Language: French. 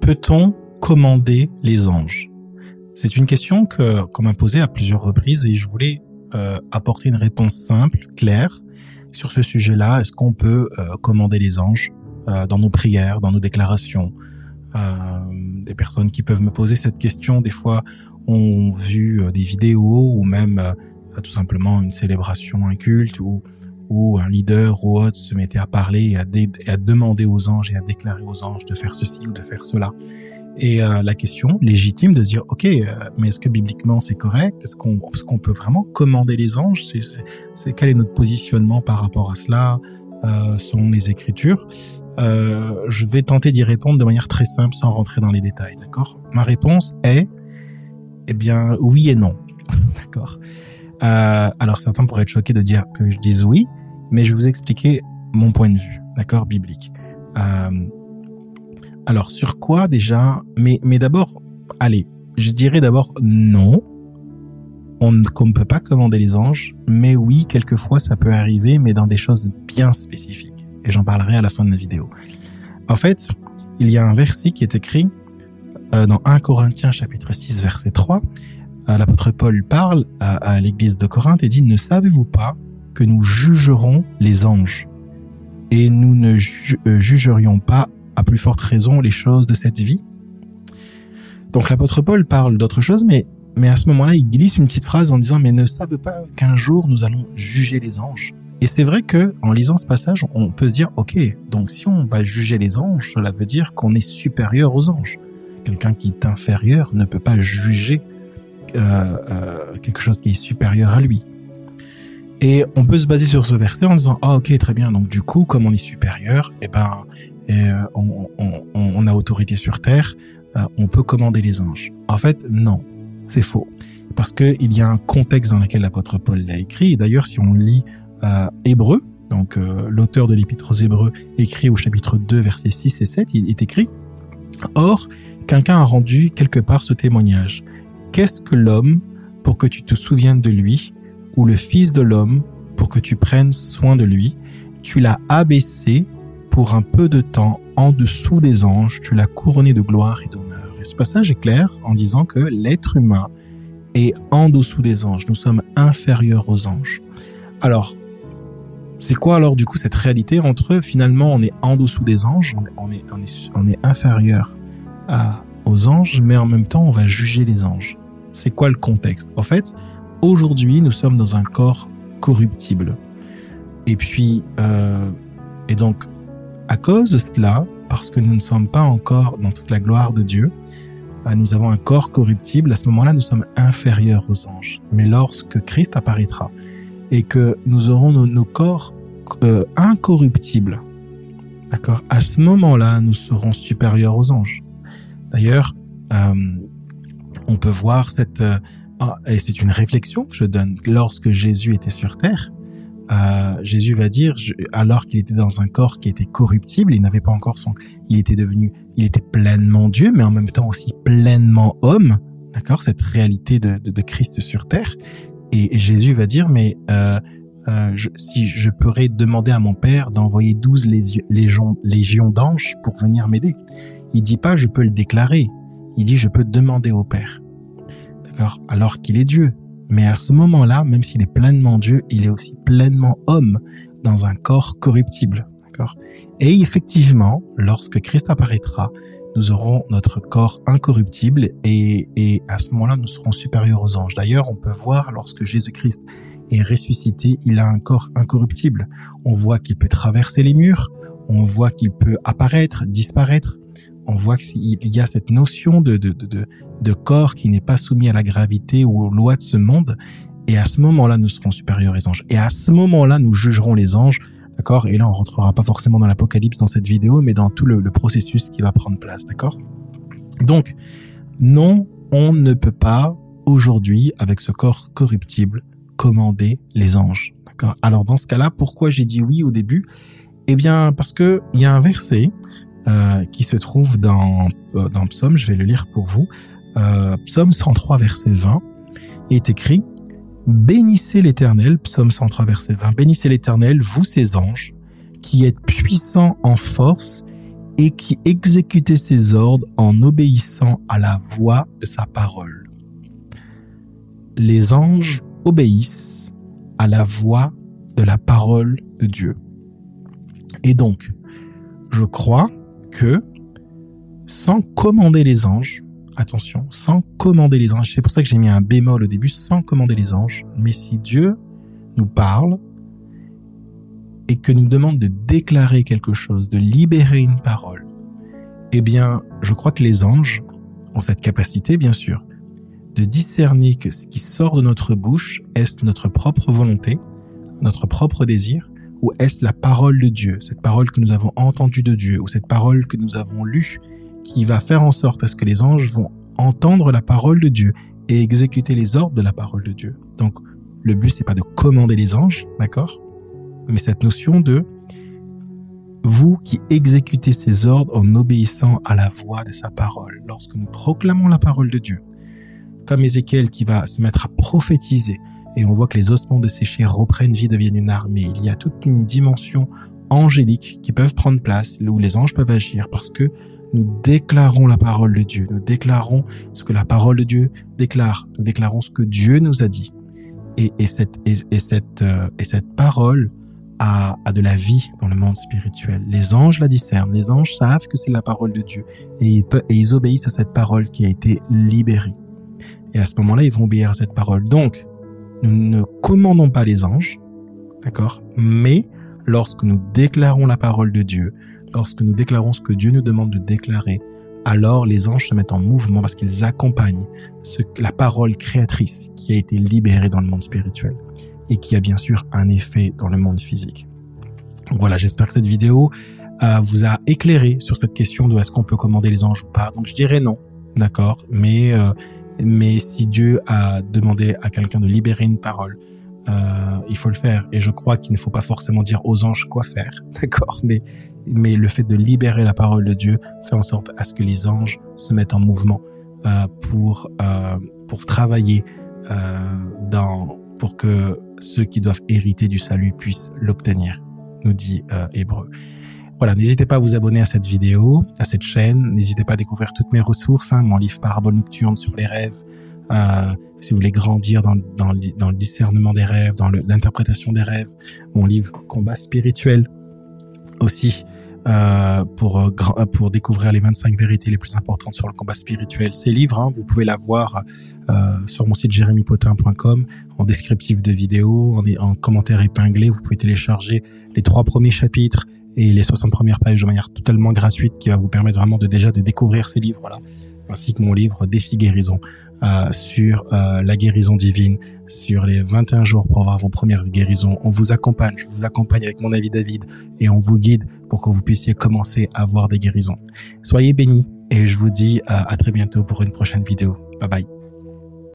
Peut-on commander les anges? C'est une question que qu'on m'a posée à plusieurs reprises et je voulais euh, apporter une réponse simple, claire sur ce sujet-là. Est-ce qu'on peut euh, commander les anges euh, dans nos prières, dans nos déclarations? Des personnes qui peuvent me poser cette question, des fois, ont vu des vidéos ou même tout simplement une célébration, un culte ou où un leader ou autre se mettait à parler et à, demander aux anges et à déclarer aux anges de faire ceci ou de faire cela. Et euh, la question légitime de dire, ok, euh, mais est-ce que bibliquement c'est correct? Est-ce qu'on peut vraiment commander les anges? C'est quel est notre positionnement par rapport à cela? Euh, selon les Écritures? Euh, Je vais tenter d'y répondre de manière très simple sans rentrer dans les détails, d'accord? Ma réponse est, eh bien, oui et non, d'accord? Alors certains pourraient être choqués de dire que je dise oui, mais je vais vous expliquer mon point de vue, d'accord, biblique. Euh, alors, sur quoi déjà Mais, mais d'abord, allez, je dirais d'abord non. On ne peut pas commander les anges, mais oui, quelquefois ça peut arriver, mais dans des choses bien spécifiques. Et j'en parlerai à la fin de la vidéo. En fait, il y a un verset qui est écrit euh, dans 1 Corinthiens chapitre 6 verset 3. Euh, L'apôtre Paul parle à, à l'église de Corinthe et dit, ne savez-vous pas que nous jugerons les anges et nous ne euh, jugerions pas à plus forte raison les choses de cette vie. Donc l'apôtre Paul parle d'autre chose, mais, mais à ce moment-là, il glisse une petite phrase en disant, mais ne savez pas qu'un jour nous allons juger les anges. Et c'est vrai que, en lisant ce passage, on peut se dire, ok, donc si on va juger les anges, cela veut dire qu'on est supérieur aux anges. Quelqu'un qui est inférieur ne peut pas juger euh, euh, quelque chose qui est supérieur à lui. Et on peut se baser sur ce verset en disant, ah ok, très bien, donc du coup, comme on est supérieur, eh ben, et euh, on, on, a autorité sur terre, euh, on peut commander les anges. En fait, non, c'est faux. Parce qu'il y a un contexte dans lequel l'apôtre Paul l'a écrit. Et d'ailleurs, si on lit euh, Hébreu, donc euh, l'auteur de l'épître aux Hébreux écrit au chapitre 2, versets 6 et 7, il est écrit Or, quelqu'un a rendu quelque part ce témoignage. Qu'est-ce que l'homme pour que tu te souviennes de lui, ou le Fils de l'homme pour que tu prennes soin de lui Tu l'as abaissé pour un peu de temps en dessous des anges, tu l'as couronné de gloire et d'honneur. Et ce passage est clair en disant que l'être humain est en dessous des anges. Nous sommes inférieurs aux anges. Alors, c'est quoi alors du coup cette réalité entre finalement on est en dessous des anges, on est, on est, inférieur à, aux anges, mais en même temps on va juger les anges? C'est quoi le contexte? En fait, aujourd'hui nous sommes dans un corps corruptible. Et puis, euh, et donc à cause de cela, parce que nous ne sommes pas encore dans toute la gloire de Dieu, euh, nous avons un corps corruptible, à ce moment-là, nous sommes inférieurs aux anges. Mais lorsque Christ apparaîtra et que nous aurons nos, corps euh, incorruptibles, d'accord, à ce moment-là, nous serons supérieurs aux anges. D'ailleurs, on peut voir cette, et c'est une réflexion que je donne, lorsque Jésus était sur terre, euh, Jésus va dire, alors qu'il était dans un corps qui était corruptible, il n'avait pas encore son, il était devenu, il était pleinement Dieu, mais en même temps aussi pleinement homme, d'accord, cette réalité de, de, de, Christ sur terre. Et, Jésus va dire, mais euh, euh, je, si je pourrais demander à mon Père d'envoyer douze légions, légions d'anges pour venir m'aider, il dit pas je peux le déclarer, il dit je peux demander au Père, d'accord, alors qu'il est Dieu. Mais à ce moment-là, même s'il est pleinement Dieu, il est aussi pleinement homme dans un corps corruptible. D'accord? Et effectivement, lorsque Christ apparaîtra, nous aurons notre corps incorruptible et, et à ce moment-là, nous serons supérieurs aux anges. D'ailleurs, on peut voir lorsque Jésus-Christ est ressuscité, il a un corps incorruptible. On voit qu'il peut traverser les murs, on voit qu'il peut apparaître, disparaître, on voit qu'il y a cette notion de, de, de, corps qui n'est pas soumis à la gravité ou aux lois de ce monde. Et à ce moment-là, nous serons supérieurs aux anges. Et à ce moment-là, nous jugerons les anges. D'accord? Et là, on rentrera pas forcément dans l'apocalypse dans cette vidéo, mais dans tout le, le processus qui va prendre place. D'accord? Donc, non, on ne peut pas aujourd'hui, avec ce corps corruptible, commander les anges. D'accord? Alors, dans ce cas-là, pourquoi j'ai dit oui au début? Eh bien, parce que il y a un verset euh, qui se trouve dans, euh, dans Psaume, je vais le lire pour vous. Euh, Psaume 103, verset 20, est écrit Bénissez l'Éternel, Psaume 103, verset 20, Bénissez l'Éternel, vous ses anges, qui êtes puissants en force et qui exécutait ses ordres en obéissant à la voix de sa parole. Les anges obéissent à la voix de la parole de Dieu. Et donc, je crois que sans commander les anges, attention, sans commander les anges, c'est pour ça que j'ai mis un bémol au début, sans commander les anges, mais si Dieu nous parle et que nous demande de déclarer quelque chose, de libérer une parole, eh bien, je crois que les anges ont cette capacité, bien sûr, de discerner que ce qui sort de notre bouche, est-ce notre propre volonté, notre propre désir, ou est-ce la parole de Dieu, cette parole que nous avons entendue de Dieu, ou cette parole que nous avons lue, qui va faire en sorte à ce que les anges vont entendre la parole de Dieu et exécuter les ordres de la parole de Dieu. Donc, le but, c'est pas de commander les anges, d'accord? Mais cette notion de vous qui exécutez ces ordres en obéissant à la voix de sa parole. Lorsque nous proclamons la parole de Dieu, comme Ézéchiel qui va se mettre à prophétiser, et on voit que les ossements de chairs reprennent vie, deviennent une armée. Il y a toute une dimension angélique qui peuvent prendre place, où les anges peuvent agir, parce que nous déclarons la parole de Dieu, nous déclarons ce que la parole de Dieu déclare, nous déclarons ce que Dieu nous a dit. Et, et cette, et, cette, euh, et cette parole a, a, de la vie dans le monde spirituel. Les anges la discernent, les anges savent que c'est la parole de Dieu et ils, peuvent, et ils obéissent à cette parole qui a été libérée. Et à ce moment-là, ils vont obéir à cette parole. Donc, nous ne commandons pas les anges, d'accord Mais lorsque nous déclarons la parole de Dieu, lorsque nous déclarons ce que Dieu nous demande de déclarer, alors les anges se mettent en mouvement parce qu'ils accompagnent ce, la parole créatrice qui a été libérée dans le monde spirituel et qui a bien sûr un effet dans le monde physique. Voilà, j'espère que cette vidéo euh, vous a éclairé sur cette question de est-ce qu'on peut commander les anges ou pas. Donc je dirais non, d'accord, mais euh, mais si Dieu a demandé à quelqu'un de libérer une parole, euh, il faut le faire. Et je crois qu'il ne faut pas forcément dire aux anges quoi faire, d'accord Mais mais le fait de libérer la parole de Dieu fait en sorte à ce que les anges se mettent en mouvement euh, pour euh, pour travailler euh, dans pour que ceux qui doivent hériter du salut puissent l'obtenir, nous dit euh, Hébreu. Voilà, n'hésitez pas à vous abonner à cette vidéo, à cette chaîne. N'hésitez pas à découvrir toutes mes ressources, hein, mon livre Parabole nocturne sur les rêves. Euh, si vous voulez grandir dans, le discernement des rêves, dans l'interprétation des rêves, mon livre Combat spirituel aussi. Euh, pour euh, pour découvrir les 25 vérités les plus importantes sur le combat spirituel. Ces livres, hein, vous pouvez l'avoir euh, sur mon site jérémypotin.com en descriptif de vidéo, en commentaire épinglé. Vous pouvez télécharger les trois premiers chapitres et les 60 premières pages de manière totalement gratuite qui va vous permettre vraiment de déjà de découvrir ces livres là ainsi que mon livre Défi guérison euh, sur euh, la guérison divine. Sur les 21 jours pour avoir vos premières guérisons on vous accompagne. Je vous accompagne avec mon avis David et on vous guide pour que vous puissiez commencer à avoir des guérisons. Soyez bénis et je vous dis euh, à très bientôt pour une prochaine vidéo. Bye bye